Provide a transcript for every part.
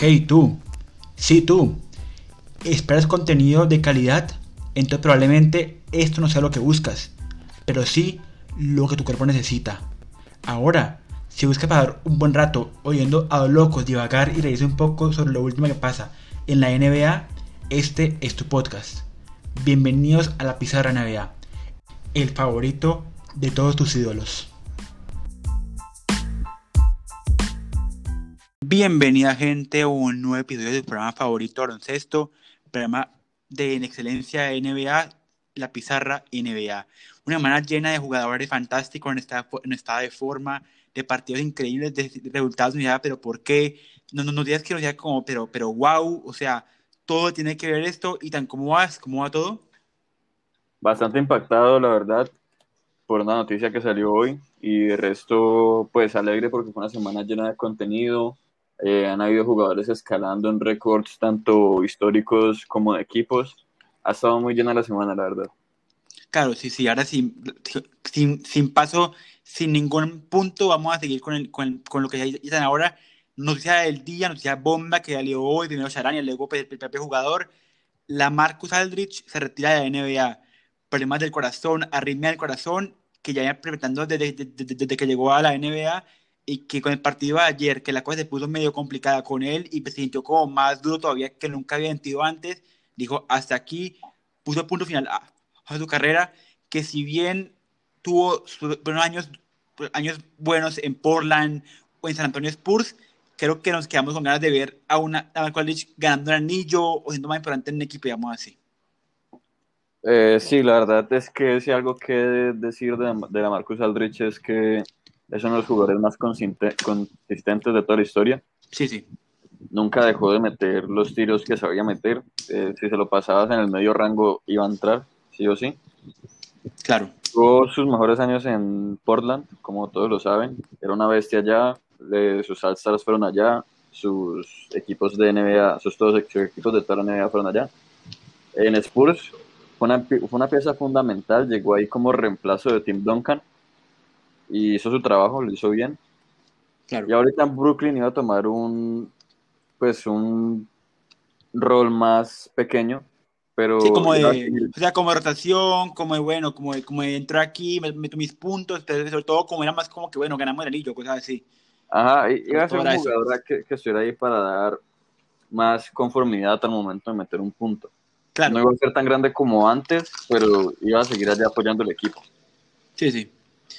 Hey tú, sí tú, ¿esperas contenido de calidad? Entonces probablemente esto no sea lo que buscas, pero sí lo que tu cuerpo necesita. Ahora, si buscas pasar un buen rato oyendo a los locos divagar y reírse un poco sobre lo último que pasa en la NBA, este es tu podcast. Bienvenidos a la Pizarra NBA, el favorito de todos tus ídolos. Bienvenida gente a un nuevo episodio de programa favorito baloncesto, programa de excelencia de NBA, la pizarra NBA. Una semana llena de jugadores fantásticos en estado, en de forma, de partidos increíbles, de, resultados, pero ¿por qué? No, no, no digas que no sea como, pero, pero wow, o sea, todo tiene que ver esto y tan, ¿cómo vas? ¿Cómo va todo? Bastante impactado, la verdad, por una noticia que salió hoy y de resto, pues alegre porque fue una semana llena de contenido, eh, han habido jugadores escalando en récords tanto históricos como de equipos. Ha estado muy llena la semana, la verdad. Claro, sí, sí. Ahora sin, sin, sin paso, sin ningún punto, vamos a seguir con, el, con, con lo que ya dicen ahora. Noticia del día, noticia bomba que salió hoy, primero Charania, luego el, el propio jugador. La Marcus Aldrich se retira de la NBA. Problemas del corazón, arritmia del corazón, que ya viene presentando desde, desde, desde que llegó a la NBA y que con el partido de ayer, que la cosa se puso medio complicada con él y se sintió como más duro todavía que nunca había sentido antes, dijo hasta aquí, puso punto final a, su carrera, que si bien tuvo buenos años, años buenos en Portland o en San Antonio Spurs, creo que nos quedamos con ganas de ver a una a Aldrich ganando un anillo o siendo más importante en un equipo, digamos así. Eh, sí, la verdad es que si algo que decir de, de la Marcus Aldrich es que es uno de los jugadores más consistentes de toda la historia. Sí, sí. Nunca dejó de meter los tiros que sabía meter. Eh, si se lo pasabas en el medio rango, iba a entrar, sí o sí. Claro. Tuvo sus mejores años en Portland, como todos lo saben. Era una bestia allá. sus All-Stars fueron allá. Sus equipos de NBA, sus todos equipos de toda la NBA fueron allá. En Spurs fue una, fue una pieza fundamental. Llegó ahí como reemplazo de Tim Duncan y hizo su trabajo, lo hizo bien. Y ahorita en Brooklyn iba a tomar un, pues un rol más pequeño, pero... Sí, como de, o sea, como rotación, como de, bueno, como de, como de entrar aquí, meto mis puntos, pero sobre todo como era más como que, bueno, ganamos el anillo, cosas así. Ajá, iba a ser una jugadora que, que, estuviera ahí para dar más conformidad al momento de meter un punto. Claro. No iba a ser tan grande como antes, pero iba a seguir allá apoyando el equipo. Sí, sí.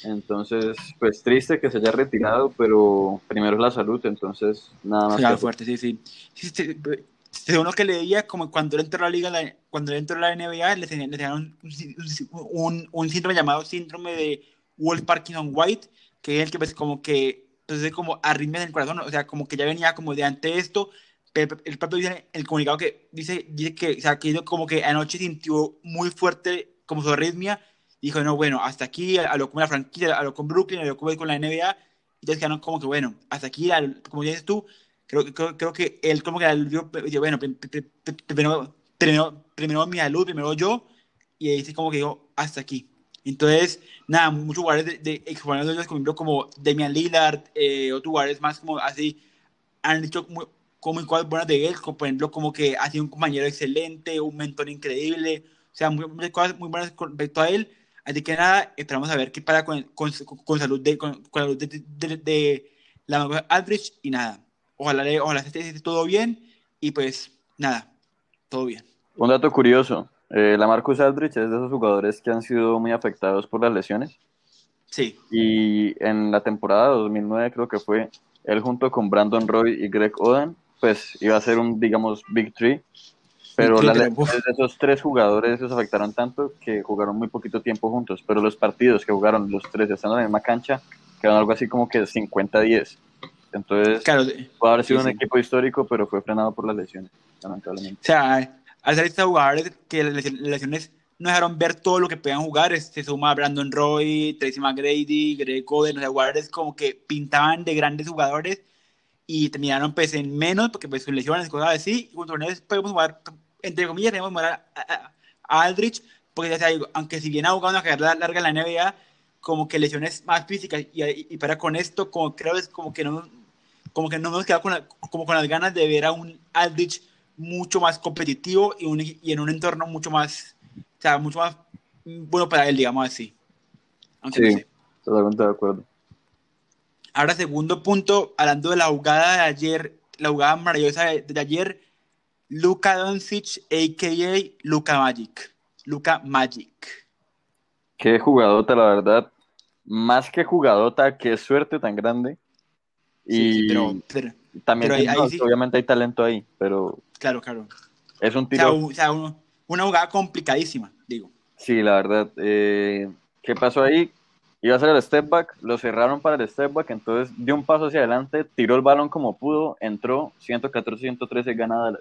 Entonces, pues triste que se haya retirado, pero primero es la salud, entonces nada más. Claro, fuerte, sí, sí. sí, según lo que leía, como cuando él entró a la liga, cuando él entró a la NBA, le tenían un, un, síndrome llamado síndrome de Wolf Parkinson White, que es el que pues, como que, entonces como arritmia en el corazón, o sea, como que ya venía como de ante esto, pero el propio dice el comunicado que dice, dice que, o sea, que como que anoche sintió muy fuerte como su arritmia, dijo, no, bueno, hasta aquí, a, lo con la franquicia, a lo con Brooklyn, a lo con la NBA, y entonces quedaron como que, bueno, hasta aquí, como dices tú, creo, creo, creo que él como que vio, bueno, primero, primero, primero mi salud, primero yo, y ahí dice como que dijo, hasta aquí. Entonces, nada, muchos jugadores de, de exjugadores como, como Damian Lillard, eh, otros jugadores más como así, han dicho como, como cosas buenas de él, como por ejemplo, como que ha sido un compañero excelente, un mentor increíble, o sea, muchas cosas muy buenas respecto a él, Así que nada, esperamos a ver qué para con, con, con salud de, con, con salud de, de, de la Aldrich y nada. Ojalá, ojalá esté, todo bien y pues nada, todo bien. Un dato curioso, eh, la Marcus Aldrich es de esos jugadores que han sido muy afectados por las lesiones. Sí. Y en la temporada 2009 creo que fue él junto con Brandon Roy y Greg Oden, pues iba a ser un, digamos, Big Three pero la, de esos tres jugadores los afectaron tanto que jugaron muy poquito tiempo juntos, pero los partidos que jugaron los tres estando en la misma cancha quedaron algo así como que 50-10. Entonces, claro, puede haber sido un equipo histórico, pero fue frenado por las lesiones, lamentablemente. O sea, al ser estos jugadores que las lesiones no dejaron ver todo lo que podían jugar, se suma Brandon Roy, Tracy McGrady, Greg Coden, los jugadores como que pintaban de grandes jugadores y terminaron pues en menos porque pues sus lesiones, cosas así, y con ellos podemos jugar entre comillas, tenemos que a, a, Aldrich, porque ya sea, aunque si bien ha jugado una carrera larga en la NBA, como que lesiones más físicas, y, y, para con esto, como creo es como que no, como que no hemos quedado con, como con las ganas de ver a un Aldrich mucho más competitivo y, un, y, en un entorno mucho más, o sea, mucho más bueno para él, digamos así. Aunque sí, totalmente de acuerdo. Ahora, segundo punto, hablando de la jugada de ayer, la jugada maravillosa de, de ayer, Luka Doncic, a.k.a. Luka Magic. Luka Magic. Qué jugadota, la verdad. Más que jugadota, qué suerte tan grande. Y pero, también, obviamente hay talento ahí, pero... Claro, claro. Es un tiro... O sea, una jugada complicadísima, digo. Sí, la verdad. Eh, ¿Qué pasó ahí? Iba a hacer el step back, lo cerraron para el step back, entonces dio un paso hacia adelante, tiró el balón como pudo, entró 114-113 ganadas.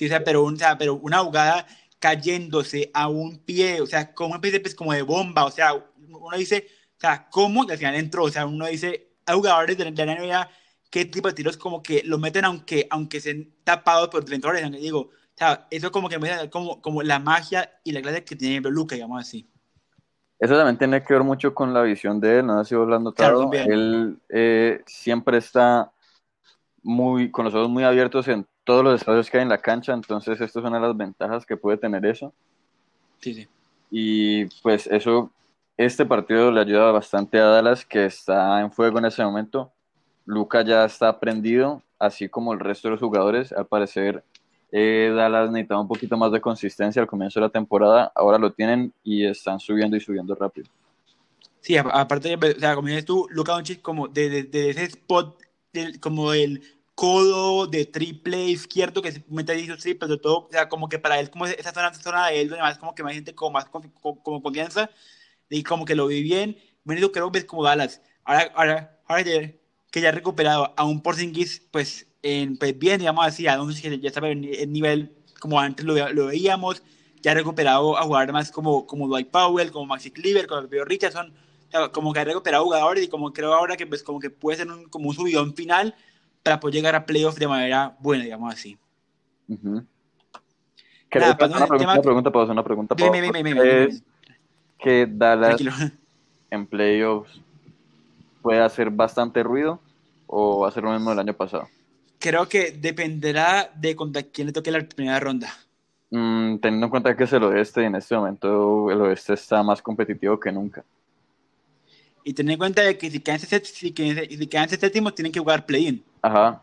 Sí, o sea, pero, o sea, pero una jugada cayéndose a un pie, o sea, como una especie pues, como de bomba, o sea, uno dice, o sea, ¿cómo? Y al final entró, o sea, uno dice, hay jugadores de la NBA, ¿qué tipo de tiros como que lo meten aunque, aunque sean tapados por defensores? Digo, o sea, eso como que me como, como la magia y la clase que tiene Luca, digamos así. Eso también tiene que ver mucho con la visión de él, no sé si vos lo has notado. él eh, siempre está muy, con los ojos muy abiertos en todos los espacios que hay en la cancha, entonces esto es una de las ventajas que puede tener eso. Sí, sí. Y pues eso, este partido le ayuda bastante a Dallas, que está en fuego en ese momento. Luca ya está prendido, así como el resto de los jugadores. Al parecer, eh, Dallas necesitaba un poquito más de consistencia al comienzo de la temporada. Ahora lo tienen y están subiendo y subiendo rápido. Sí, aparte, o sea, como dices tú, Luca Doncic como de, de, ese spot, como el codo de triple izquierdo que mete ahí sus triples, de todo, o sea, como que para él, como esa zona, esa zona de él, donde más como que más gente con más como, confianza, y como que lo vi bien, bueno, creo que es como Dallas, ahora, ahora, ahora que ya ha recuperado a un Porzingis, pues, en, pues bien, digamos así, a donde ya está en el nivel como antes lo, lo, veíamos, ya ha recuperado a jugar más como, como Dwight Powell, como Maxi Cleaver, como Pedro Richardson, como que ha recuperado jugadores y como creo ahora que pues como que puede ser un, como un subidón final, para poder llegar a playoffs de manera buena, digamos así. Uh -huh. Nada, una, pregunta, una pregunta, Pau, una pregunta, Pau. ¿Crees que Dallas Tranquilo. en playoffs puede hacer bastante ruido o va a ser lo mismo del año pasado? Creo que dependerá de contra quién le toque la primera ronda. Mm, teniendo en cuenta que es el oeste y en este momento el oeste está más competitivo que nunca. Y tener en cuenta de que si quedan, si quedan séptimos tienen que jugar play-in. Ajá.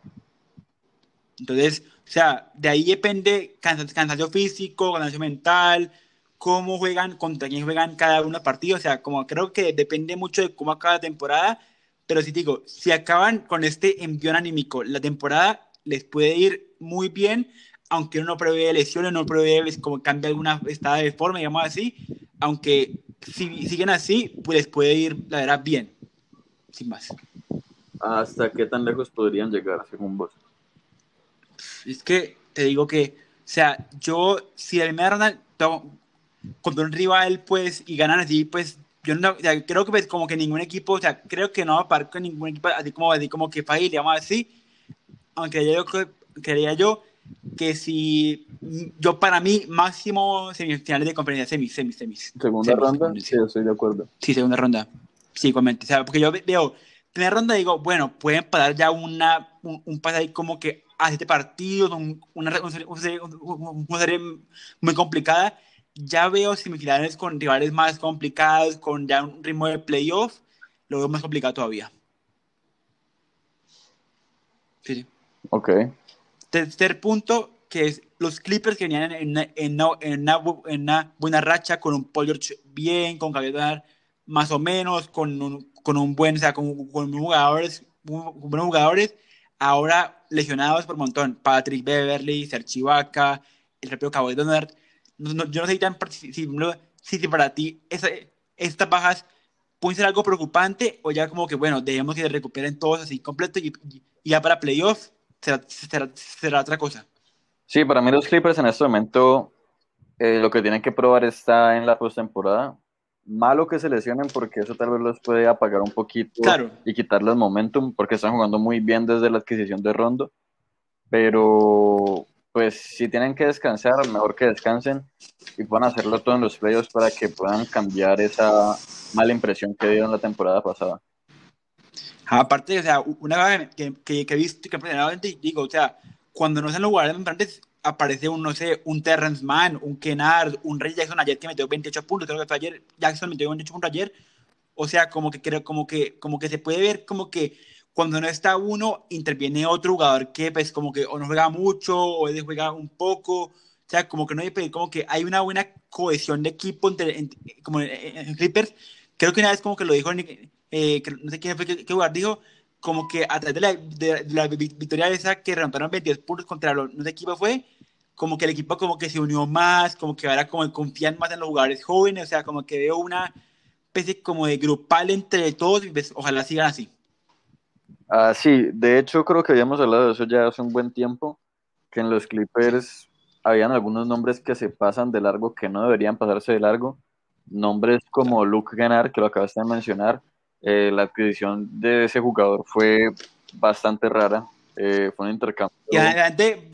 Entonces, o sea, de ahí depende cansancio físico, cansancio mental, cómo juegan, contra quién juegan cada uno partido. O sea, como creo que depende mucho de cómo acaba la temporada. Pero si digo, si acaban con este envión anímico, la temporada les puede ir muy bien, aunque uno no prevé lesiones, no prevé como cambia alguna estado de forma, digamos así. Aunque si siguen así, pues les puede ir, la verdad, bien. Sin más. ¿Hasta qué tan lejos podrían llegar, según vos? Es que te digo que, o sea, yo, si el primera contra un rival, pues, y ganan así, pues, yo no, o sea, creo que pues, como que ningún equipo, o sea, creo que no va a parar con ningún equipo, así como, así como que fácil, digamos así, aunque yo creía yo que si yo para mí máximo semifinales de conferencia, semis, semis, semis. Segunda ronda, sí, estoy de acuerdo. Sí, segunda ronda, sí, igualmente, o sea, porque yo veo primera ronda digo, bueno, pueden parar ya una, un, un pase ahí como que a siete partidos, un, una, una, serie, una, serie, muy complicada. Ya veo semifinales con rivales más complicados, con ya un ritmo de playoff, lo veo más complicado todavía. Sí. Ok. Tercer punto, que es los Clippers que venían en una, en una, en una, en una buena racha, con un Paul George bien, con Gabriel más o menos, con un, con un buen, o sea, con, con jugadores, con buenos jugadores, ahora lesionados por un montón. Patrick Beverly, Serge Ibaka, el propio Cabo de Donald. No, yo no sé si, si, si, para ti esa, estas bajas pueden ser algo preocupante o ya como que, bueno, debemos que se recuperen todos así completo y, y, ya para playoffs será, será, será, otra cosa. Sí, para mí los Clippers en este momento eh, lo que tienen que probar está en la postemporada malo que se lesionen porque eso tal vez los puede apagar un poquito y quitarles momentum porque están jugando muy bien desde la adquisición de Rondo. Pero pues si tienen que descansar, mejor que descansen y puedan hacerlo todo en los playoffs para que puedan cambiar esa mala impresión que dieron la temporada pasada. Aparte, o sea, una cosa que, que, que he visto que digo, o sea, cuando no se los jugadores importantes, aparece un, no sé, un Terrence Mann, un Kennard, un Ray Jackson ayer que metió 28 puntos, creo que fue ayer, Jackson metió 28 puntos ayer, o sea, como que creo, como que, como que se puede ver como que cuando no está uno, interviene otro jugador que pues como que o no juega mucho o juega un poco, o sea, como que no hay, como que hay una buena cohesión de equipo entre, como en, Clippers, creo que una vez como que lo dijo, eh, no sé quién fue qué jugador dijo, como que a través de la, de, la victoria esa que remontaron 22 puntos contra los, no sé qué fue, como que el equipo como que se unió más, como que ahora como confían más en los jugadores jóvenes, o sea, como que veo una especie como de grupal entre todos y pues, ojalá sigan así. Ah, sí, de hecho creo que habíamos hablado de eso ya hace un buen tiempo, que en los Clippers habían algunos nombres que se pasan de largo que no deberían pasarse de largo, nombres como Luke Gennard, que lo acabaste de mencionar, eh, la adquisición de ese jugador fue bastante rara, eh, fue un intercambio. Y adelante,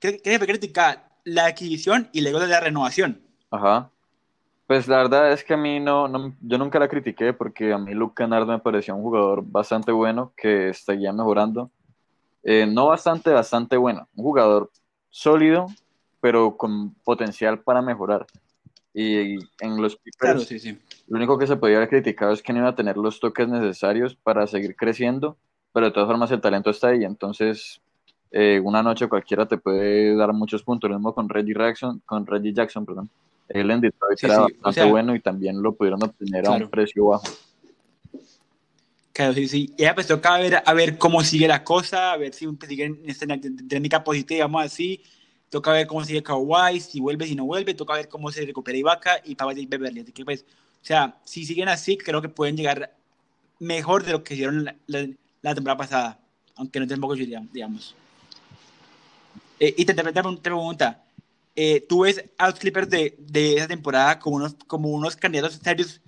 que fue criticar la adquisición y luego de la renovación. Ajá. Pues la verdad es que a mí no, no yo nunca la critiqué porque a mí Luke Kennard me pareció un jugador bastante bueno que seguía mejorando. Eh, no bastante, bastante bueno. Un jugador sólido, pero con potencial para mejorar. Y en los Clippers, sí, sí. Lo único que se podía haber criticado es que no iba a tener los toques necesarios para seguir creciendo, pero de todas formas el talento está ahí. Entonces, eh, una noche cualquiera te puede dar muchos puntos. Lo mismo con Reggie Jackson, con Reggie Jackson, perdón. Él en Detroit era bastante bueno y también lo pudieron obtener a un precio bajo. Claro, sí, sí. Ya pues toca ver, a ver cómo sigue la cosa, a ver si sigue en esta dinámica positiva, digamos así. Toca ver cómo sigue Kawhi, si vuelve, si no vuelve. Toca ver cómo se recupera Ibaka y Pavard Beverly. Así que pues, o sea, si siguen así, creo que pueden llegar mejor de lo que hicieron la, la temporada pasada. Aunque no tampoco digamos. Eh, y te, te, te, pregunta, eh, ¿tú ves a los Clippers de, de, esa temporada como unos, como unos candidatos serios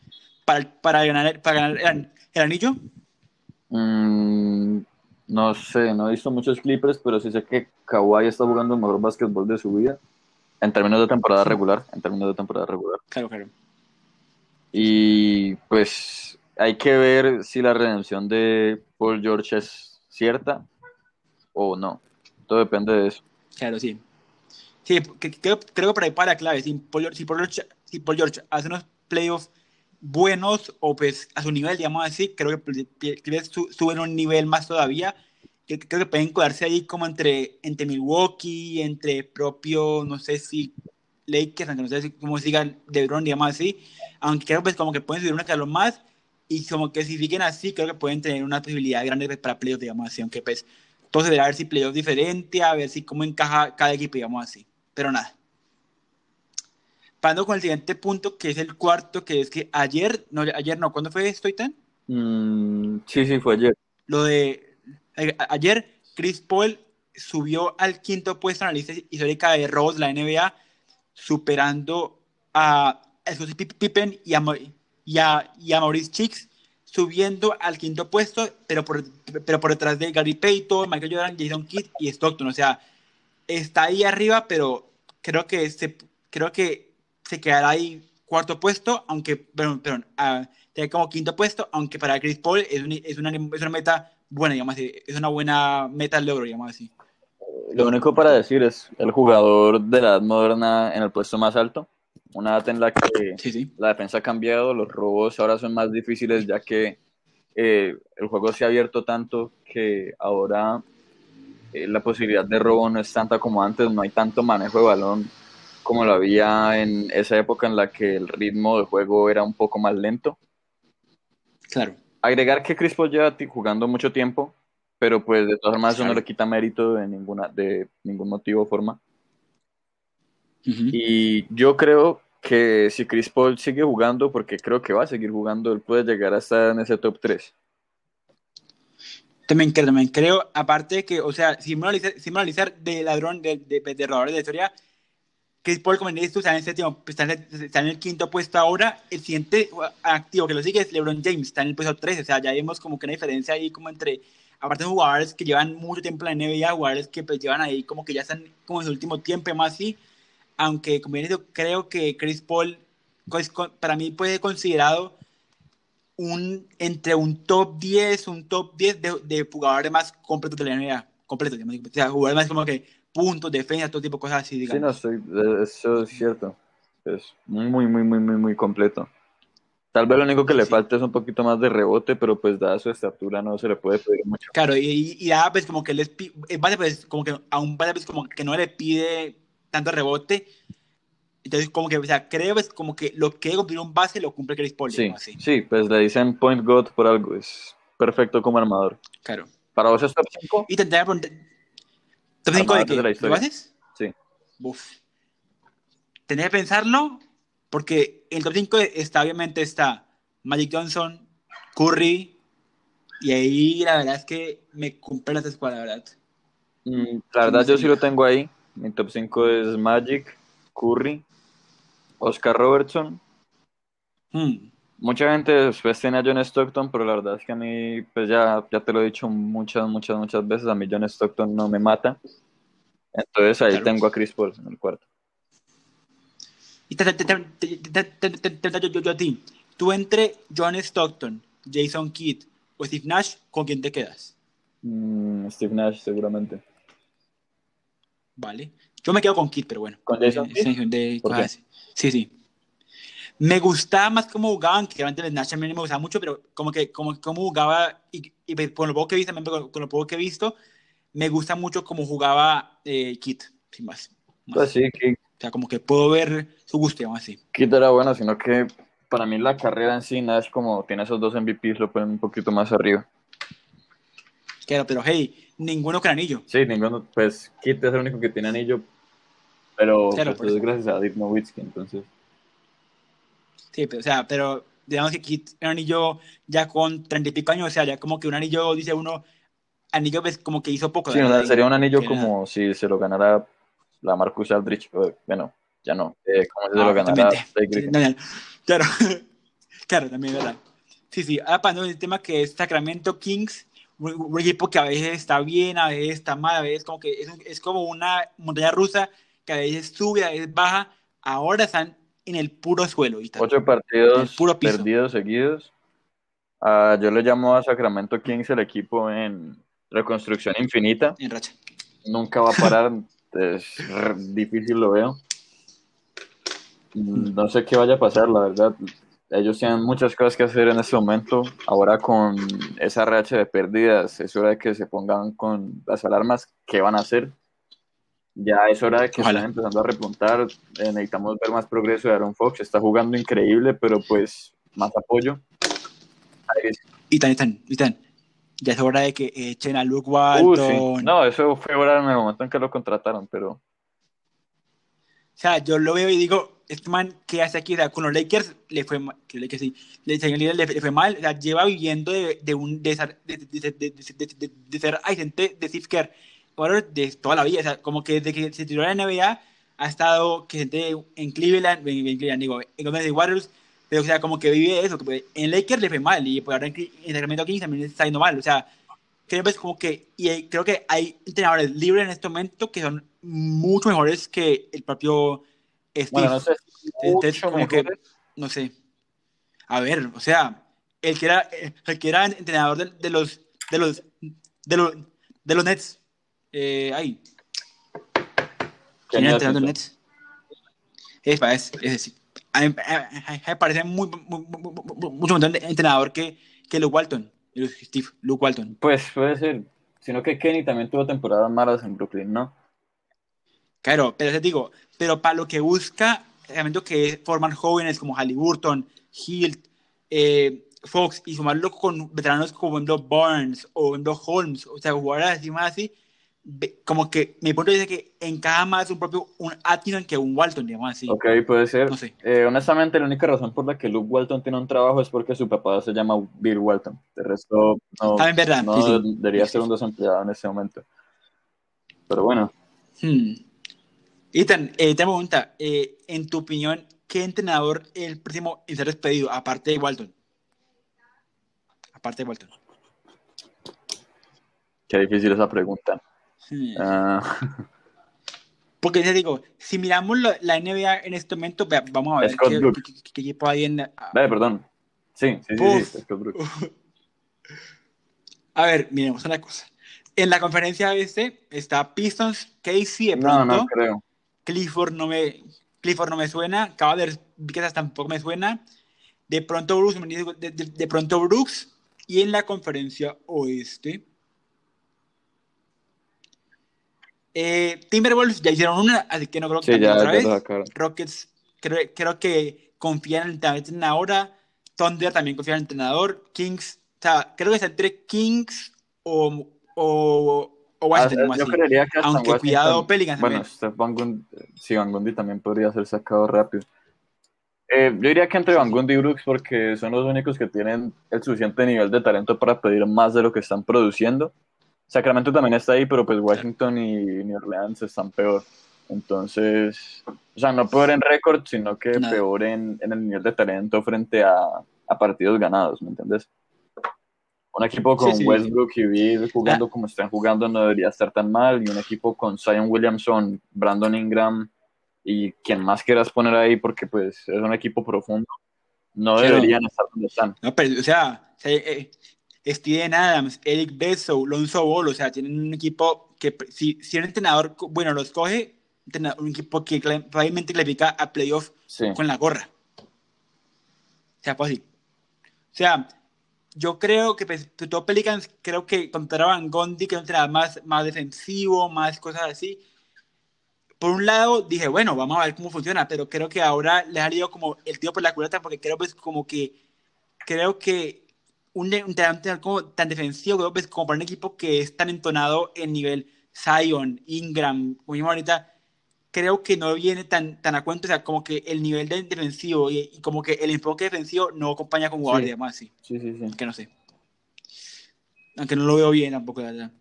para, para ganar, para ganar el, anillo? Mm, no sé, no he visto muchos Clippers, pero sí sé que Kawhi está jugando el mejor básquetbol de su vida en términos de temporada regular, en términos de temporada regular. Claro, claro. Y pues hay que ver si la redención de Paul George es cierta o no. Todo depende de eso. Claro, sí. Sí, creo, creo que por ahí para la clave. Si Paul, si, George, si Paul George hace unos playoffs buenos o pues a su nivel, digamos así, creo que suben un nivel más todavía. Creo que pueden colarse ahí como entre, entre Milwaukee, entre propio, no sé si Lakers, aunque no sé cómo sigan LeBron, digamos así. Aunque creo pues como que pueden subir una calor más y como que si siguen así, creo que pueden tener una posibilidad grande pues, para playoffs, digamos así. Aunque pues entonces, a ver si playoff diferente, a ver si cómo encaja cada equipo, digamos así. Pero nada. Pasando con el siguiente punto, que es el cuarto, que es que ayer, no, ayer no, ¿cuándo fue esto, Itan? Mm, sí, sí, fue ayer. Lo de, ayer Chris Paul subió al quinto puesto en la lista histórica de robos de la NBA, superando a Scottie Pippen y a, y a, y Maurice Chicks subiendo al quinto puesto, pero por, pero por detrás de Gary Payton, Michael Jordan, Jason Kidd y Stockton. O sea, está ahí arriba, pero creo que se, creo que se quedará ahí cuarto puesto, aunque, perdón, perdón, uh, como quinto puesto, aunque para Chris Paul es, una, es una meta buena, digamos así, es una buena meta logro, digamos así. Lo único para decir es el jugador de la edad moderna en el puesto más alto una edad en la que la defensa ha cambiado, los robos ahora son más difíciles ya que eh, el juego se ha abierto tanto que ahora eh, la posibilidad de robo no es tanta como antes, no hay tanto manejo de balón como lo había en esa época en la que el ritmo de juego era un poco más lento. Claro. Agregar que Chris Paul lleva jugando mucho tiempo, pero pues de todas formas eso no le quita mérito de ninguna de ningún motivo o forma. Y yo creo que si Chris Paul sigue jugando, porque creo que va a seguir jugando, él puede llegar a estar en ese top 3. También creo, también creo, aparte de que, o sea, si me analizar, de ladrón, de, de, de, de de historia, Chris Paul, como dices tú, está en, el séptimo, está, en el, está en el quinto puesto ahora. El siguiente activo que lo sigue es LeBron James, está en el puesto 3. O sea, ya vemos como que una diferencia ahí, como entre, aparte de jugadores que llevan mucho tiempo en la NBA, jugadores que pues llevan ahí como que ya están como en su último tiempo, más así aunque como bien dicho, creo que Chris Paul pues, para mí puede ser considerado un, entre un top 10, un top 10 de, de jugadores más completos de la NBA. Completos, o sea, jugadores más como que puntos, defensa, todo tipo de cosas así, Sí, no, digamos. estoy, eh, eso es cierto. Es muy, muy, muy, muy, muy, completo. Tal vez lo único que le sí. falta es un poquito más de rebote, pero pues dada su estatura no se le puede pedir mucho. Claro, y, y, ya, pues como que les pues como que a un pues como que no le pide tanto rebote. Entonces, como que, o sea, creo pues como que lo que cumplir un base lo cumple Chris Paul, Sí, digamos así. sí, pues le dicen point god por algo, es perfecto como armador. Claro. ¿Para vos es top 5? Y te preguntar, ¿top 5 de qué? de la ¿De historia. bases? Sí. Uf. Que pensarlo, porque en el top 5 está, obviamente, está Magic Johnson, Curry, y ahí la verdad es que me compré las escuadras, la verdad. Mm, la verdad yo sí lo tengo ahí. Mi top 5 es Magic, Curry, Oscar Robertson. Hmm. Mucha gente después tiene a John Stockton, pero la verdad es que a mí, pues ya, ya te lo he dicho muchas, muchas, muchas veces, a mí John Stockton no me mata. Entonces ahí Claro. tengo a Chris Paul en el cuarto. Y te, te, te, te, te, te, te, te- te- te- yo, yo- a ti, tú entre John Stockton, Jason Kidd o Steve Nash, ¿con quién te quedas? Mm, Steve Nash seguramente. Vale. Yo me quedo con Kidd, pero bueno. ¿Con Jason Eh, Kidd? de ¿Por así. Sí, sí. Me gustaba más cómo jugaban, que realmente el Nash también me gustaba mucho, pero como que como, cómo jugaba, y, y con lo poco que he visto, con, con lo poco que he visto, me gusta mucho cómo jugaba eh, Kidd, sin más. Más. Pues sí, Kid, O sea, como que puedo ver su gusto, digamos así. Kid era bueno, sino que para mí la carrera en sí, Nash como tiene esos dos MVPs, lo ponen un poquito más arriba. Claro, pero hey, ninguno con anillo. Sí, ninguno, pues Kid es el único que tiene anillo, pero Claro, pues, por es gracias a Dirk Nowitzki, entonces. Sí, pero, o sea, pero digamos que Kid un anillo ya con treinta y pico años, o sea, ya como que un anillo, dice uno, anillo pues como que hizo poco. Sí, ¿verdad? una- sería un anillo como si se lo ganara la Marcus Aldrich, eh, bueno, ya no, eh, como si se Ah, lo ganara Sí, no, no, Claro, claro, también, ¿verdad? Sí, sí, ahora pasando el tema que es Sacramento Kings, un, un equipo que a veces está bien, a veces está mal, a veces como que es, es como una montaña rusa que a veces sube, a veces baja, ahora están en el puro suelo. y tal. Ocho partidos perdidos seguidos. Ah, yo le llamo a Sacramento Kings el equipo en reconstrucción infinita. En racha. Nunca va a parar, es difícil lo veo. Mm, No sé qué vaya a pasar, la verdad. Ellos tienen muchas cosas que hacer en este momento. Ahora con esa racha de pérdidas, es hora de que se pongan con las alarmas. ¿Qué van a hacer? Ya es hora de que Ojalá. estén empezando a repuntar. Eh, necesitamos ver más progreso de Aaron Fox. Está jugando increíble, pero pues más apoyo. Y tan, y tan, y tan. Ya es hora de que echen a Luke Uh, Walton. sí. No, eso fue hora en el momento en que lo contrataron, pero O sea, yo lo veo y digo, este man, ¿qué hace aquí? O sea, con los Lakers le fue mal, que Lakers sí, le, le, le fue mal, o sea, lleva viviendo de, de un, de, ser- de, de, de, de, de- de- de ser agente de Steve Kerr, ahora de toda la vida, o sea, como que desde que se tiró la NBA, ha estado que gente en Cleveland, en, en Cleveland, digo, en Golden State Warriors, pero o sea, como que vive eso, que pues, en Lakers le fue mal, y pues ahora en, en Sacramento Kings también está yendo mal, o sea, creo pues como que, y hay- creo que hay entrenadores libres en este momento que son mucho mejores que el propio Steve. bueno, no sé. Entonces, como que, mejores. no sé. A ver, o sea, el que era, el que era entrenador de, de los, de los, de los, de los Nets, eh, ahí, ¿quién Kenny era entrenador de los Atkinson. Nets? Es, es, es decir, a mí, a- mí me parece muy, muy- muy- muy- mucho mejor entrenador que, que Luke Walton, Steve, Luke Walton. Pues puede ser. Sino que Kenny también tuvo temporadas malas en Brooklyn, ¿no? Claro, pero te digo, pero para lo que busca, realmente que es formar jóvenes como Halliburton, Hilt, eh, Fox y sumarlo con veteranos como Wendell Barnes o Wendell Holmes, o sea, jugadores así más así, como que mi punto dice que encaja más un propio un Atkinson que un Walton, digamos así. Ok, puede ser. No sé. Eh, honestamente, la única razón por la que Luke Walton tiene un trabajo es porque su papá se llama Bill Walton. De resto, no, También verdad, no sí, sí. debería Sí, ser un desempleado en este momento. Pero bueno, Hmm. Ethan, eh, te pregunta, eh, en tu opinión, ¿qué entrenador el próximo en ser despedido, aparte de Walton? Aparte de Walton. qué difícil esa pregunta. Ah, Porque te digo, si miramos la, la NBA en este momento, vamos a ver Scott qué, qué- qué- qué equipo hay en. ve, perdón. Sí, sí, sí, Uf. sí, Westbrook Brooks. A ver, miremos una cosa. En la conferencia este está Pistons, Casey de No, pronto. no creo. Clifford no me, Clifford no me suena. Cavaliers quizás tampoco me suena. De pronto Brooks, de, de- de pronto Brooks. Y en la conferencia oeste. Eh, Timberwolves ya hicieron una, así que no creo que Sí, ya, otra ya vez. Rockets creo, creo que confían en el entrenador ahora. Thunder también confía en el entrenador. Kings, o sea, creo que está entre Kings o, o, o Washington. Ah, como yo creería que Aunque Washington- cuidado, Pelicans Bueno, Van Gundy, sí, Van Gundy también podría ser sacado rápido. Eh, yo diría que entre Van Gundy y Brooks porque son los únicos que tienen el suficiente nivel de talento para pedir más de lo que están produciendo. Sacramento también está ahí, pero pues Washington y New Orleans están peor. Entonces, o sea, no peor en récord, sino que Nada. peor en, en el nivel de talento frente a, a partidos ganados, ¿me entiendes? Un equipo con Sí, sí. Westbrook y Bill jugando Ah. como están jugando no debería estar tan mal. Y un equipo con Zion Williamson, Brandon Ingram y quien más quieras poner ahí, porque pues es un equipo profundo, no deberían estar donde están. No, pero, o sea, o sea, eh, Steven Adams, Eric Bledsoe, Lonzo Ball, o sea, tienen un equipo que si, si un entrenador, bueno, los coge, un equipo que probablemente clasifica a playoff Sí. con la gorra. O sea, pues así. O sea, yo creo que, pues, todo Pelicans, creo que contra Van Gondi, que un entrenador más, más defensivo, más cosas así. Por un lado, dije, bueno, vamos a ver cómo funciona, pero creo que ahora le ha salido como el tío por la culata, porque creo, pues, como que, creo que un, entrenador como tan defensivo, creo, pues, como para un equipo que es tan entonado en nivel Zion, Ingram, como dijimos ahorita, creo que no viene tan, tan a cuento, o sea, como que el nivel de defensivo y, y como que el enfoque defensivo no acompaña con jugadores, Sí. digamos así, Sí, sí, sí. que no sé. Aunque no lo veo bien tampoco, la verdad.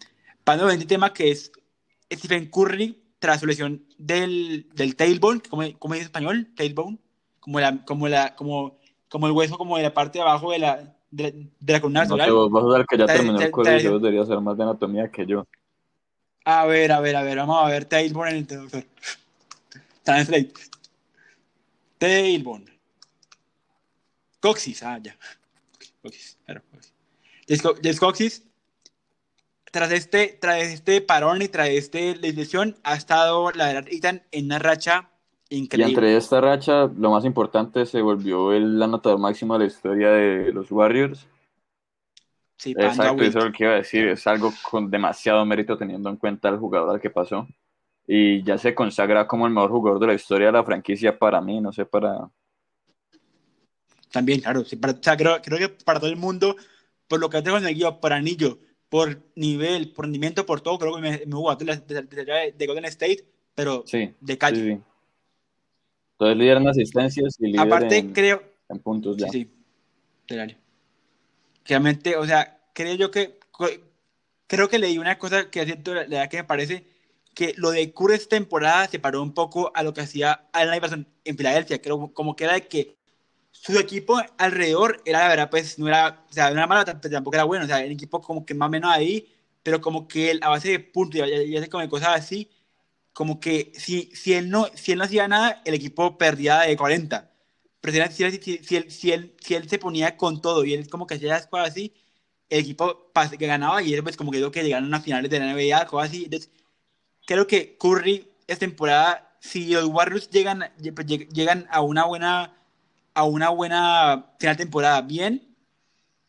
Pasando al tema que es Stephen Curry tras su lesión del, del tailbone, ¿cómo, cómo es en español? Tailbone, como, la, como, la, como, como el hueso como de la parte de abajo de la, de, de la columna No sé, vertebral. vos vas a ver que ya Te- terminó te- el colegio, te- debería ser más de anatomía que yo. A ver, a ver, a ver, vamos a ver Tailbone en el traductor. Translate. Tailbone. Coxis, ah, ya. Coxis, claro, coxis. Coxis, tras este, tras este parón y tras este lesión, ha estado, la verdad, Ethan, en una racha Y entre esta racha, lo más importante, se volvió el anotador máximo de la historia de los Warriors. Sí, Exacto, eso es lo que iba a decir. Es algo con demasiado mérito teniendo en cuenta el jugador al que pasó. Y ya se consagra como el mejor jugador de la historia de la franquicia para mí, no sé, para... También, claro. sí, para- o sea, creo, creo que para todo el mundo, por lo que ha conseguido, por anillo, por nivel, por rendimiento, por todo, creo que me, me jugó de, Golden State, pero Sí, de calle. sí. Entonces líder en asistencias y líder Aparte, en, creo. en puntos ya. Sí, sí. Realmente, o sea, creo yo que. Creo que leí una cosa que siento, la verdad que me parece que lo de Curry esta temporada se paró un poco a lo que hacía Allen Iverson en Filadelfia. Creo como que era de que su equipo alrededor era, la verdad, pues no era, o sea, no era malo, tampoco era bueno. O sea, el equipo como que más o menos ahí, pero como que él, a base de puntos y, y, y de cosas así, como que si, si, él no, si él no hacía nada, el equipo perdía de 40. Pero si, si, si, si, él, si, él, si él se ponía con todo y él como que hacía las cosas así, el equipo que ganaba y él pues como que digo que llegaron a finales de la NBA, cosas así. Entonces, creo que Curry esta temporada, si los Warriors llegan, lle- pues, lleg- llegan a una buena a una buena final temporada bien,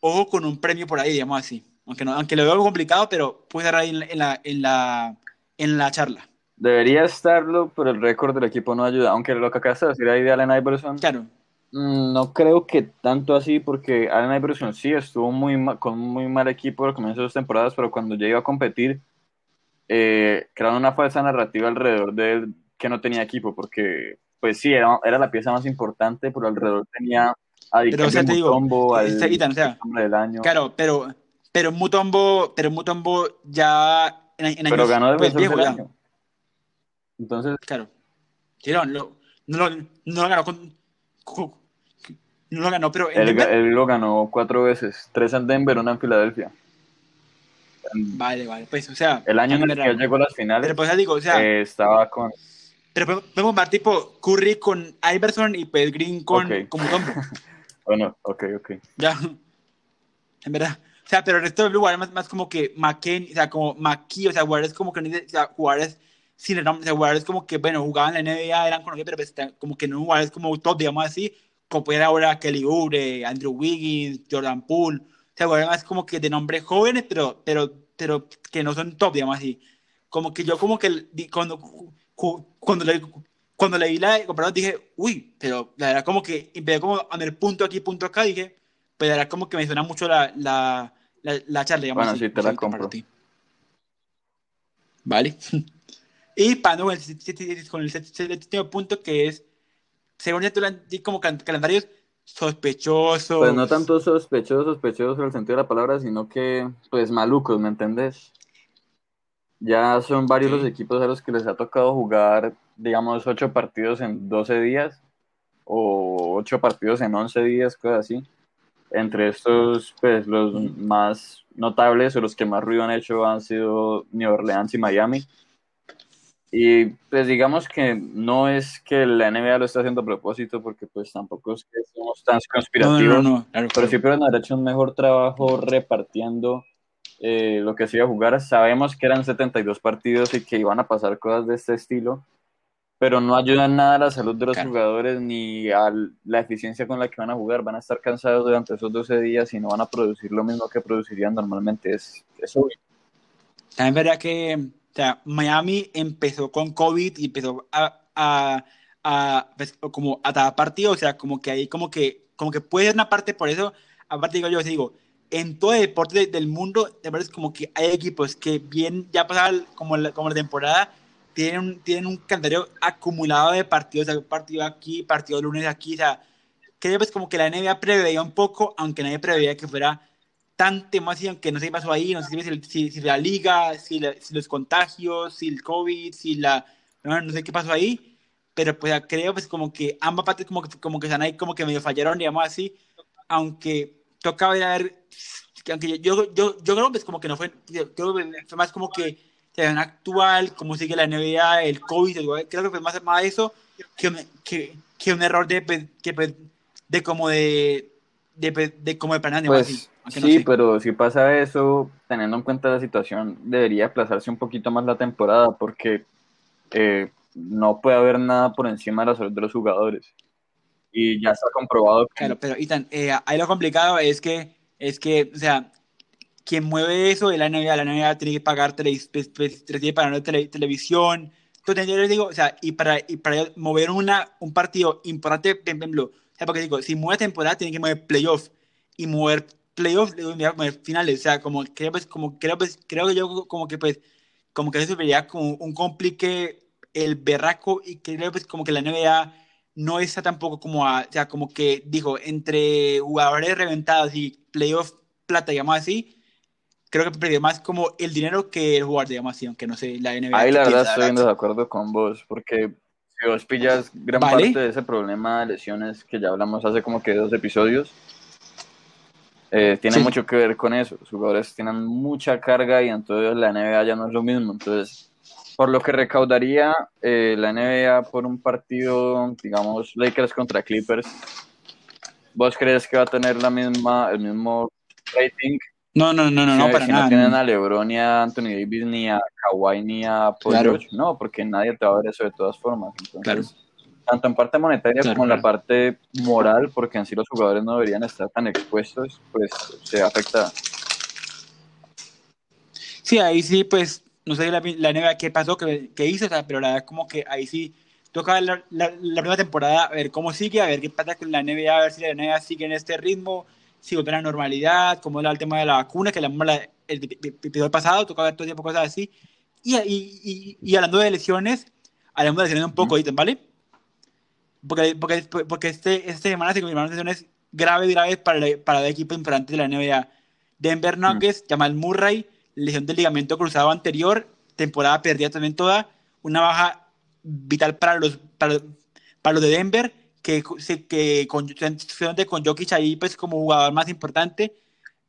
ojo con un premio por ahí, digamos así. Aunque, no, aunque lo veo complicado, pero puede estar ahí en la, en la, en la charla. Debería estarlo, pero el récord del equipo no ayuda. Aunque lo que acabas de decir ahí de Allen Iverson, Claro, mm, no creo que tanto así, porque Allen Iverson sí estuvo muy ma- con un muy mal equipo al comienzo de sus temporadas, pero cuando ya iba a competir, eh, crearon una falsa narrativa alrededor de él que no tenía equipo, porque pues sí, era, era la pieza más importante, pero alrededor tenía a Pero, o sea, te digo, Mutombo, al o sea, hombre del año, claro, pero, pero Mutombo, pero Mutombo ya en, en pero ganó pues, defensor viejo del año. Entonces, Claro. Sí, no, lo- no, lo- no lo ganó con, con- no lo ganó, pero él, Denver- él lo ganó cuatro veces, tres en Denver, una en Filadelfia. Vale, vale, pues, o sea, El año en el que él llegó a las finales, Pero pues ya digo, o sea, eh, estaba con... pero podemos comparar tipo Curry con Iverson y Pedro Green con, Ok. con Mutombo. Bueno, ok, ok. Ya. En verdad. O sea, pero el resto de lugares más, más como que McKen, o sea, como McKee, o sea, jugadores como que no, o sea, jugadores sin sea, jugadores como que, bueno, jugaban en la NBA, eran conocidos, pero pues, como que no jugadores como top, digamos así, como puede ahora Kelly Oubre, Andrew Wiggins, Jordan Poole, o sea, jugadores más como que de nombres jóvenes, pero, pero, pero que no son top, digamos así. Como que yo como que cuando, cuando le cuando leí la comparación dije, uy, pero la verdad como que empecé como a ver punto aquí, punto acá, dije, pero la verdad como que me suena mucho la, la, la, charla. Digamos, bueno, sí, te la compro. Vale. y para con el, con el séptimo punto que es, según ya tú como calendarios sospechosos. Pues no tanto sospechosos, sospechosos en el sentido de la palabra, sino que, pues malucos, ¿me entendés? Ya son varios los equipos a los que les ha tocado jugar, digamos, ocho partidos en 12 días o ocho partidos en 11 días, cosas así. Entre estos, pues los más notables o los que más ruido han hecho han sido New Orleans y Miami. Y pues digamos que no es que la NBA lo esté haciendo a propósito, porque pues tampoco es que somos tan conspirativos, no, pero sí pero haber hecho un mejor trabajo repartiendo eh, lo que se iba a jugar. Sabemos que eran 72 partidos y que iban a pasar cosas de este estilo, pero no ayudan nada a la salud de los jugadores ni a la eficiencia con la que van a jugar. Van a estar cansados durante esos 12 días y no van a producir lo mismo que producirían normalmente. Es, es obvio. También verdad que o sea, Miami empezó con COVID y empezó a, a, a pues, como a partidos, o sea, como que ahí como que, como que puede ser una parte por eso, aparte digo yo, digo, en todo el deporte del mundo, de verdad es como que hay equipos que bien, ya pasada como la, como la temporada, tienen, tienen un calendario acumulado de partidos, o partido aquí, partido lunes aquí, o sea, que pues como que la NBA preveía un poco, aunque nadie preveía que fuera tan tema así, aunque no sé qué pasó ahí, no sé si, si, la liga, si, los contagios, si el COVID, si la, no, no, sé qué pasó ahí, pero pues creo pues como que ambas partes como que, como que están ahí como que medio fallaron, digamos así, aunque toca ver a ver, aunque yo, yo, yo creo que es como que no fue, creo que fue más como que se actual, como sigue la NBA, el COVID, creo que fue más, más eso que, que, que un error de, pues, que, pues, de como de, de, de como de planear, pues, Sí, pero si pasa eso, teniendo en cuenta la situación, debería aplazarse un poquito más la temporada porque eh, no puede haber nada por encima de la salud de los jugadores y ya está comprobado. Claro, pero Ethan, eh, ahí lo complicado es que, es que, o sea, quien mueve eso es la NBA, la NBA tiene que pagar tele, pues, pues, para tele, televisión. Entonces, yo les digo, o sea, y para, y para mover una, un partido importante, por ejemplo, o sea, porque digo, si mueve temporada, tiene que mover playoff y mover playoff, mover finales, o sea, como creo, pues, como creo, pues, creo que yo como que pues, como que eso vería como un complique el berraco y creo pues como que la NBA no está tampoco como a, o sea, como que dijo, entre jugadores reventados y playoff plata, digamos así, creo que perdió más como el dinero que el jugador, digamos así, aunque no sé, la NBA. Ahí la verdad estoy de acuerdo con vos, porque si vos pillas gran parte de ese problema de lesiones que ya hablamos hace como que dos episodios, eh, tiene mucho que ver con eso. Los jugadores tienen mucha carga y entonces la NBA ya no es lo mismo. Entonces, por lo que recaudaría eh, la NBA por un partido, digamos, Lakers contra Clippers, ¿vos crees que va a tener la misma, el mismo rating? No, no, no, no, no, para si nada. No tienen a LeBron, ni a Anthony Davis, ni a Kawhi, ni a Paul George. No, porque nadie te va a ver eso de todas formas. Entonces, tanto en parte monetaria como en la parte moral, porque en sí los jugadores no deberían estar tan expuestos, pues se afecta. Sí, ahí sí, pues no sé la, la NBA qué pasó, qué, qué hizo, pero la verdad como que ahí sí toca la, la, la, primera temporada, a ver cómo sigue, a ver qué pasa con la NBA, a ver si la NBA sigue en este ritmo, si vuelve a la normalidad, cómo era el tema de la vacuna, que la, el episodio pasado, toca ver todo el tiempo cosas así. Y, y, y, hablando de lesiones, hablamos de lesiones un poco, ¿vale? Porque, porque, porque este, esta semana se confirmaron lesiones graves, graves para, el, para el equipo importante de la NBA. Denver Nuggets, Jamal Murray, lesión del ligamento cruzado anterior, temporada perdida también toda, una baja vital para los, para, para los de Denver, que, que con, con Jokic ahí pues como jugador más importante,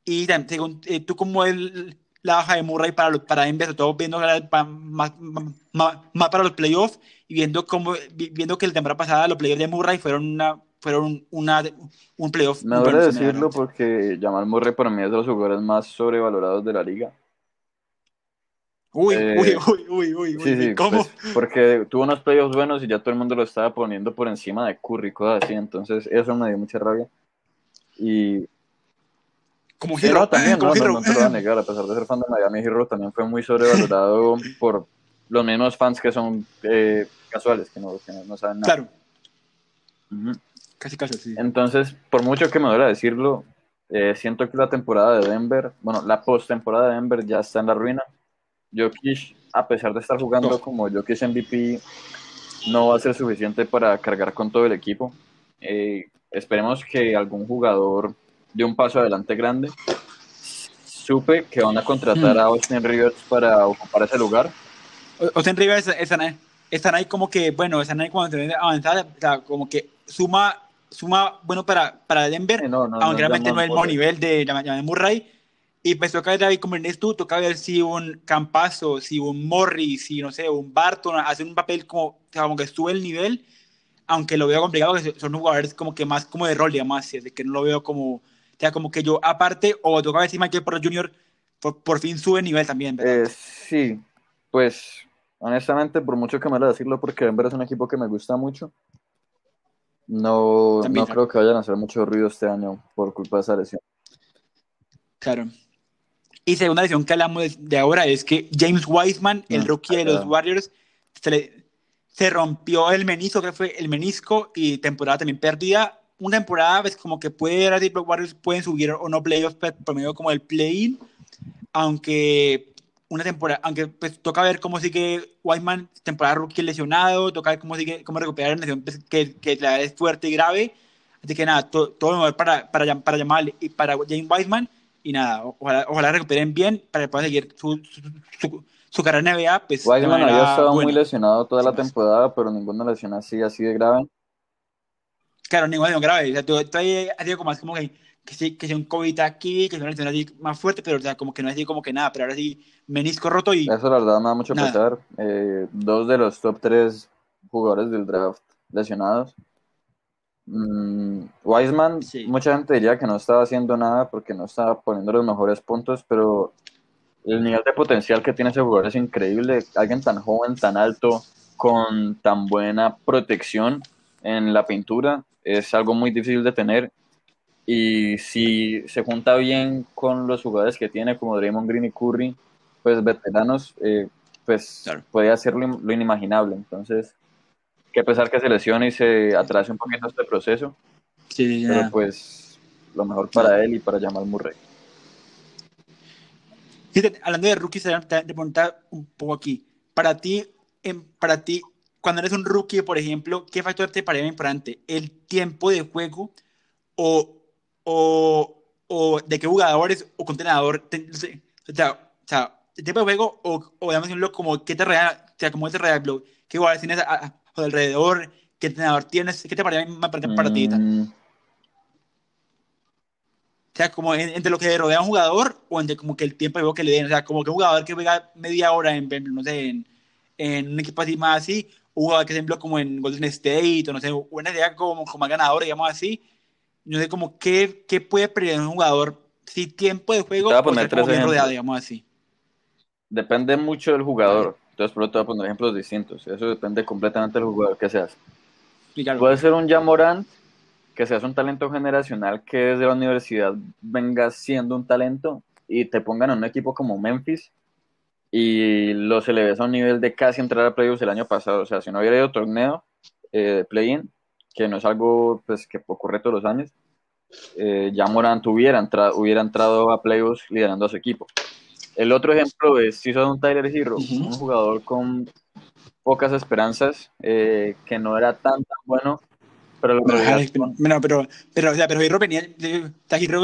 y según, eh, tú como el, la baja de Murray para, para Denver, sobre todo viendo más, más, más, para los playoffs y viendo, como, viendo que la temporada pasada los playoffs de Murray fueron una fueron una, un playoff. Me duele decirlo porque Jamal Murray para mí es de los jugadores más sobrevalorados de la liga. Uy, eh, uy, uy, uy, uy, sí, sí, ¿cómo? Pues, porque tuvo unos playoffs buenos y ya todo el mundo lo estaba poniendo por encima de Curry, cosas así, entonces eso me dio mucha rabia. Y como Hero también, no, no, te lo voy a negar, a pesar de ser fan de Miami, Hero también fue muy sobrevalorado por los mismos fans que son eh, casuales, que no, que no, saben nada. Claro. Casi casi, sí. Entonces, por mucho que me duele decirlo, eh, siento que la temporada de Denver, bueno, la post-temporada de Denver ya está en la ruina. Jokic, a pesar de estar jugando como Jokic MVP, no va a ser suficiente para cargar con todo el equipo. Eh, esperemos que algún jugador de un paso adelante grande. Supe que van a contratar a Austin Rivers para ocupar ese lugar. Austin Rivers están ahí, están ahí como que, bueno, están ahí como avanzada, o sea, como que suma, suma bueno para, para Denver, aunque realmente no es el mismo nivel de, de Murray. Y pues toca ver como en tú, toca ver si un Campazo, si un Morris, si no sé, un Barton hacen un papel como, como que sube el nivel, aunque lo veo complicado, que son jugadores como que más como de rol, digamos así, de que no lo veo como sea, como que yo, aparte, o toca decir Michael Porter Jr., por, fin sube nivel también, ¿verdad? Eh, sí, pues, honestamente, por mucho que me lo decirlo, porque Denver es un equipo que me gusta mucho, no, no creo que vayan a hacer mucho ruido este año por culpa de esa lesión. Claro. Y segunda lesión que hablamos de, ahora es que James Wiseman, el mm, rookie de los Warriors, se, se rompió el menisco, que fue el menisco, y temporada también perdida una temporada, ves como que puede los Warriors pueden subir o no playoffs por medio como el play-in, aunque una temporada, aunque pues toca ver cómo sigue Whiteman, temporada rookie lesionado, toca ver cómo sigue, cómo recuperar la lesión pues, que, que la es fuerte y grave. Así que nada, todo, lo mejor para, para, para llamar y para James Wiseman. Y nada, ojalá, ojalá recuperen bien para que puedan seguir su, su, su, carrera en NBA. Pues, Wiseman había estado muy lesionado toda la temporada, pero ninguna lesión así, así de grave claro, ningún grave. O sea, tú, tú has sido como más como que, que, sí, que sea un COVID aquí, que sea una lesión así más fuerte, pero o sea, como que no es así como que nada, pero ahora sí, menisco roto y. Eso la verdad me da mucho pesar. Eh, dos de los top tres jugadores del draft lesionados. Mm, Wiseman, mucha gente diría que no estaba haciendo nada porque no estaba poniendo los mejores puntos, pero el nivel de potencial que tiene ese jugador es increíble. Alguien tan joven, tan alto, con tan buena protección en la pintura, es algo muy difícil de tener. Y si se junta bien con los jugadores que tiene, como Draymond Green y Curry, pues veteranos, eh, pues puede hacer lo, inimaginable. Entonces, que pesar que se lesione y se atrase un poquito este proceso, sí, pero pues lo mejor para él y para Jamal Murray. hablando de rookies, te preguntar un poco aquí. Para ti, en, para ti, cuando eres un rookie, por ejemplo, ¿qué factor te parece importante? ¿El tiempo de juego o, o, o de qué jugadores o contenedor? o, sea, el tiempo de juego o, o digamos como qué te regala, o sea, como te regala, qué jugadores tienes alrededor, qué entrenador tienes, qué te parece más importante para ti. Mm. O sea, como entre lo que rodea a un jugador o entre como que el tiempo de juego que le den. O sea, como que un jugador que juega media hora en, no sé, en, en un equipo así más así, jugador que ejemplo como en Golden State, o no sé, una idea como, como ganador, digamos así. No sé como qué, qué puede perder un jugador si tiempo de juego o poner tres bien rodeado, digamos así. Depende mucho del jugador. Entonces, por te voy a poner ejemplos distintos. Eso depende completamente del jugador que seas. Puede ser un Jamorant, que seas un talento generacional que desde la universidad venga siendo un talento y te pongan en un equipo como Memphis y los eleves a un nivel de casi entrar a playoffs el año pasado. O sea, si no hubiera ido torneo eh, de play-in, que no es algo pues, que ocurre todos los años, eh, ya Morant hubiera, entrado, hubiera entrado a playoffs liderando a su equipo. El otro ejemplo es si son Tyler Hero, un jugador con pocas esperanzas, eh, que no era tan tan bueno, pero lo pero, pero, pero, o sea, pero Hero venía, Hero,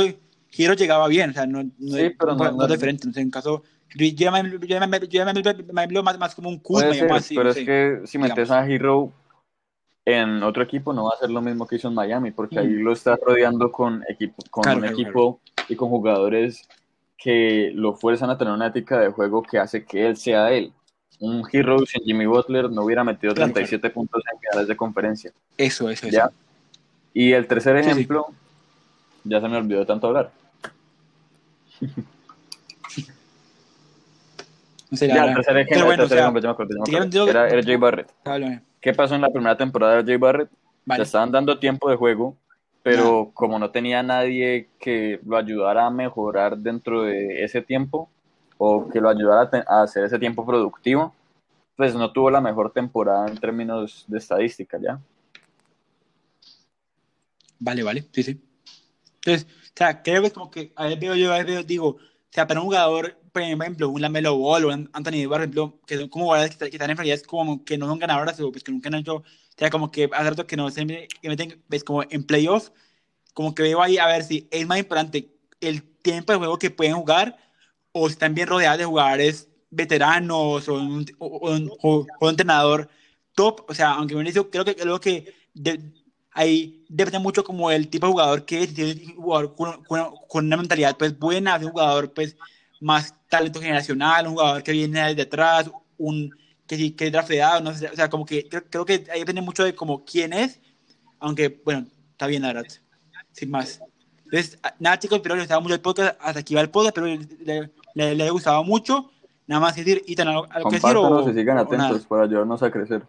Hero llegaba bien, o sea, no, no, sí, pero no, no, diferente, en caso yo me, me, más, más como un Kuzma. pero es que si metes a Hero en otro equipo no va a ser lo mismo que hizo en Miami, porque ahí mm. lo está rodeando con, equipo, con un equipo y con jugadores que lo fuerzan a tener una ética de juego que hace que él sea él. Un Hero sin Jimmy Butler no hubiera metido 37 puntos en finales de conferencia. Eso, eso, ¿Ya? Y el tercer Sí, sí. ejemplo, ya se me olvidó tanto hablar. No sé, la Ya, el tercer ejemplo, bueno, tercer ejemplo, me me Era RJ Barrett. háblame. ¿Qué pasó en la primera temporada de RJ Barrett? Vale. Le estaban dando tiempo de juego, pero como no tenía nadie que lo ayudara a mejorar dentro de ese tiempo o que lo ayudara a, hacer ese tiempo productivo, pues no tuvo la mejor temporada en términos de estadística, ¿ya? Vale, vale, sí, sí. Entonces, o sea, creo que es como que, a ver, veo yo, a ver, veo, digo, o sea, para un jugador, por ejemplo, un Lamelo Ball o un Anthony Edwards, por ejemplo, que son como jugadores que, que están en realidad como que no son ganadores o pues que nunca han hecho, o sea, como que hace rato que no se meten, ves, como en playoff, como que veo ahí a ver si es más importante el tiempo de juego que pueden jugar o si están bien rodeados de jugadores veteranos o un, o, o o- un entrenador top, o sea, aunque me dicho, creo que creo que de- ahí depende mucho como el tipo de jugador que es, si es un jugador con, con- con una mentalidad pues buena, de un jugador pues más talento generacional, un jugador que viene desde atrás, un que sí que es drafteado, no sé, o sea, como que creo, creo que ahí depende mucho de como quién es, aunque bueno, está bien la verdad, sin más. Entonces, a- nada chicos, espero que les gustaba mucho el podcast, hasta aquí va el podcast, que le, le, le haya gustado mucho, nada más decir, Ethan, ¿algo, algo que decir o, y sigan atentos para ayudarnos a crecer.